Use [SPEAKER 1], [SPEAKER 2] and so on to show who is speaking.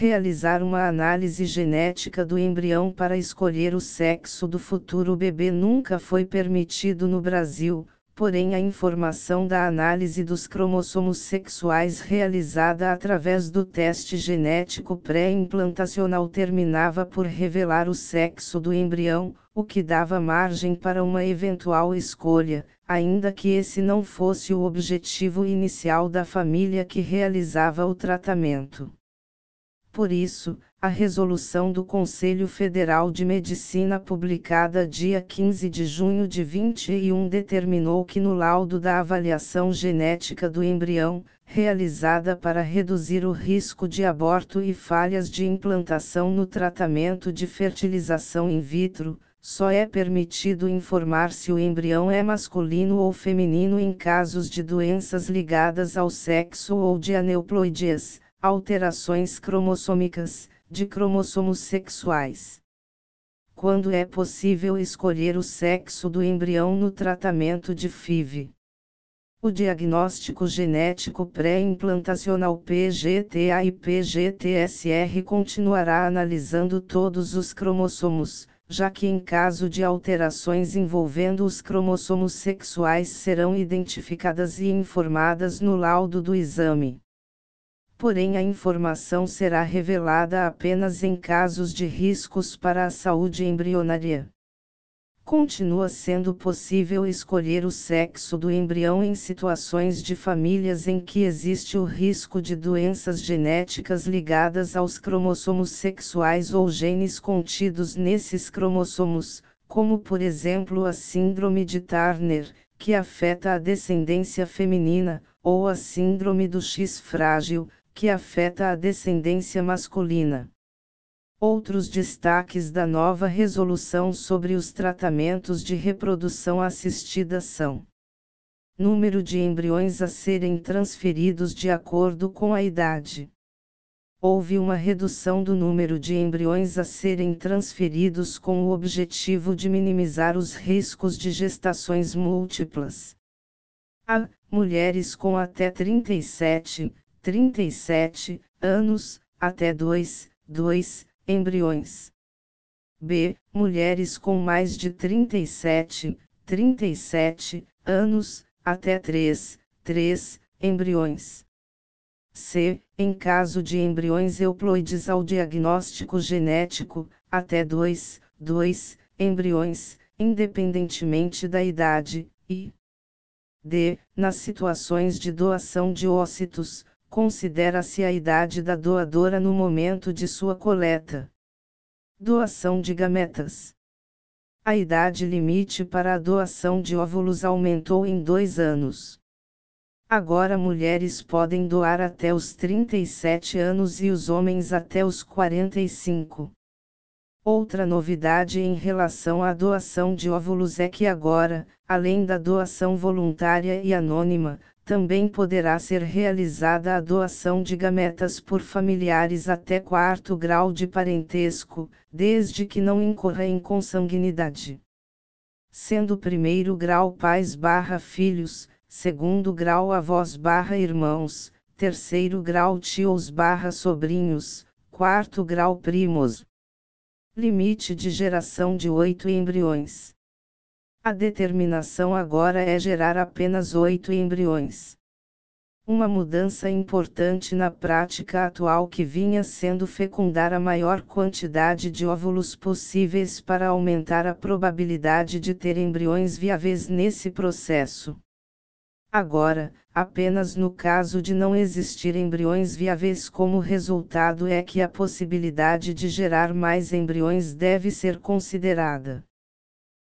[SPEAKER 1] realizar uma análise genética do embrião para escolher o sexo do futuro bebê nunca foi permitido no Brasil, porém a informação da análise dos cromossomos sexuais realizada através do teste genético pré-implantacional terminava por revelar o sexo do embrião, o que dava margem para uma eventual escolha, ainda que esse não fosse o objetivo inicial da família que realizava o tratamento. Por isso, a resolução do Conselho Federal de Medicina publicada dia 15 de junho de 21 determinou que no laudo da avaliação genética do embrião, realizada para reduzir o risco de aborto e falhas de implantação no tratamento de fertilização in vitro, só é permitido informar se o embrião é masculino ou feminino em casos de doenças ligadas ao sexo ou de aneuploidias alterações cromossômicas, de cromossomos sexuais. Quando é possível escolher o sexo do embrião no tratamento de FIV. O diagnóstico genético pré-implantacional PGTA e PGTSR continuará analisando todos os cromossomos, já que em caso de alterações envolvendo os cromossomos sexuais serão identificadas e informadas no laudo do exame porém a informação será revelada apenas em casos de riscos para a saúde embrionária. Continua sendo possível escolher o sexo do embrião em situações de famílias em que existe o risco de doenças genéticas ligadas aos cromossomos sexuais ou genes contidos nesses cromossomos, como por exemplo a Síndrome de Turner, que afeta a descendência feminina, ou a Síndrome do X frágil, que afeta a descendência masculina. Outros destaques da nova resolução sobre os tratamentos de reprodução assistida são: número de embriões a serem transferidos de acordo com a idade. Houve uma redução do número de embriões a serem transferidos com o objetivo de minimizar os riscos de gestações múltiplas. A mulheres com até 37, 37 anos, até 2, 2 embriões. B. Mulheres com mais de 37, 37 anos, até 3, 3 embriões. C. Em caso de embriões euploides ao diagnóstico genético, até 2, 2 embriões, independentemente da idade, e D. Nas situações de doação de ócitos, considera-se a idade da doadora no momento de sua coleta. Doação de gametas. A idade limite para a doação de óvulos aumentou em dois anos. Agora mulheres podem doar até os 37 anos e os homens até os 45. Outra novidade em relação à doação de óvulos é que agora, além da doação voluntária e anônima, também poderá ser realizada a doação de gametas por familiares até quarto grau de parentesco, desde que não incorra em consanguinidade. Sendo primeiro grau pais barra filhos, segundo grau avós barra irmãos, terceiro grau tios barra sobrinhos, quarto grau primos. Limite de geração de oito embriões. A determinação agora é gerar apenas oito embriões. Uma mudança importante na prática atual que vinha sendo fecundar a maior quantidade de óvulos possíveis para aumentar a probabilidade de ter embriões viáveis nesse processo. Agora, apenas no caso de não existir embriões viáveis como resultado é que a possibilidade de gerar mais embriões deve ser considerada.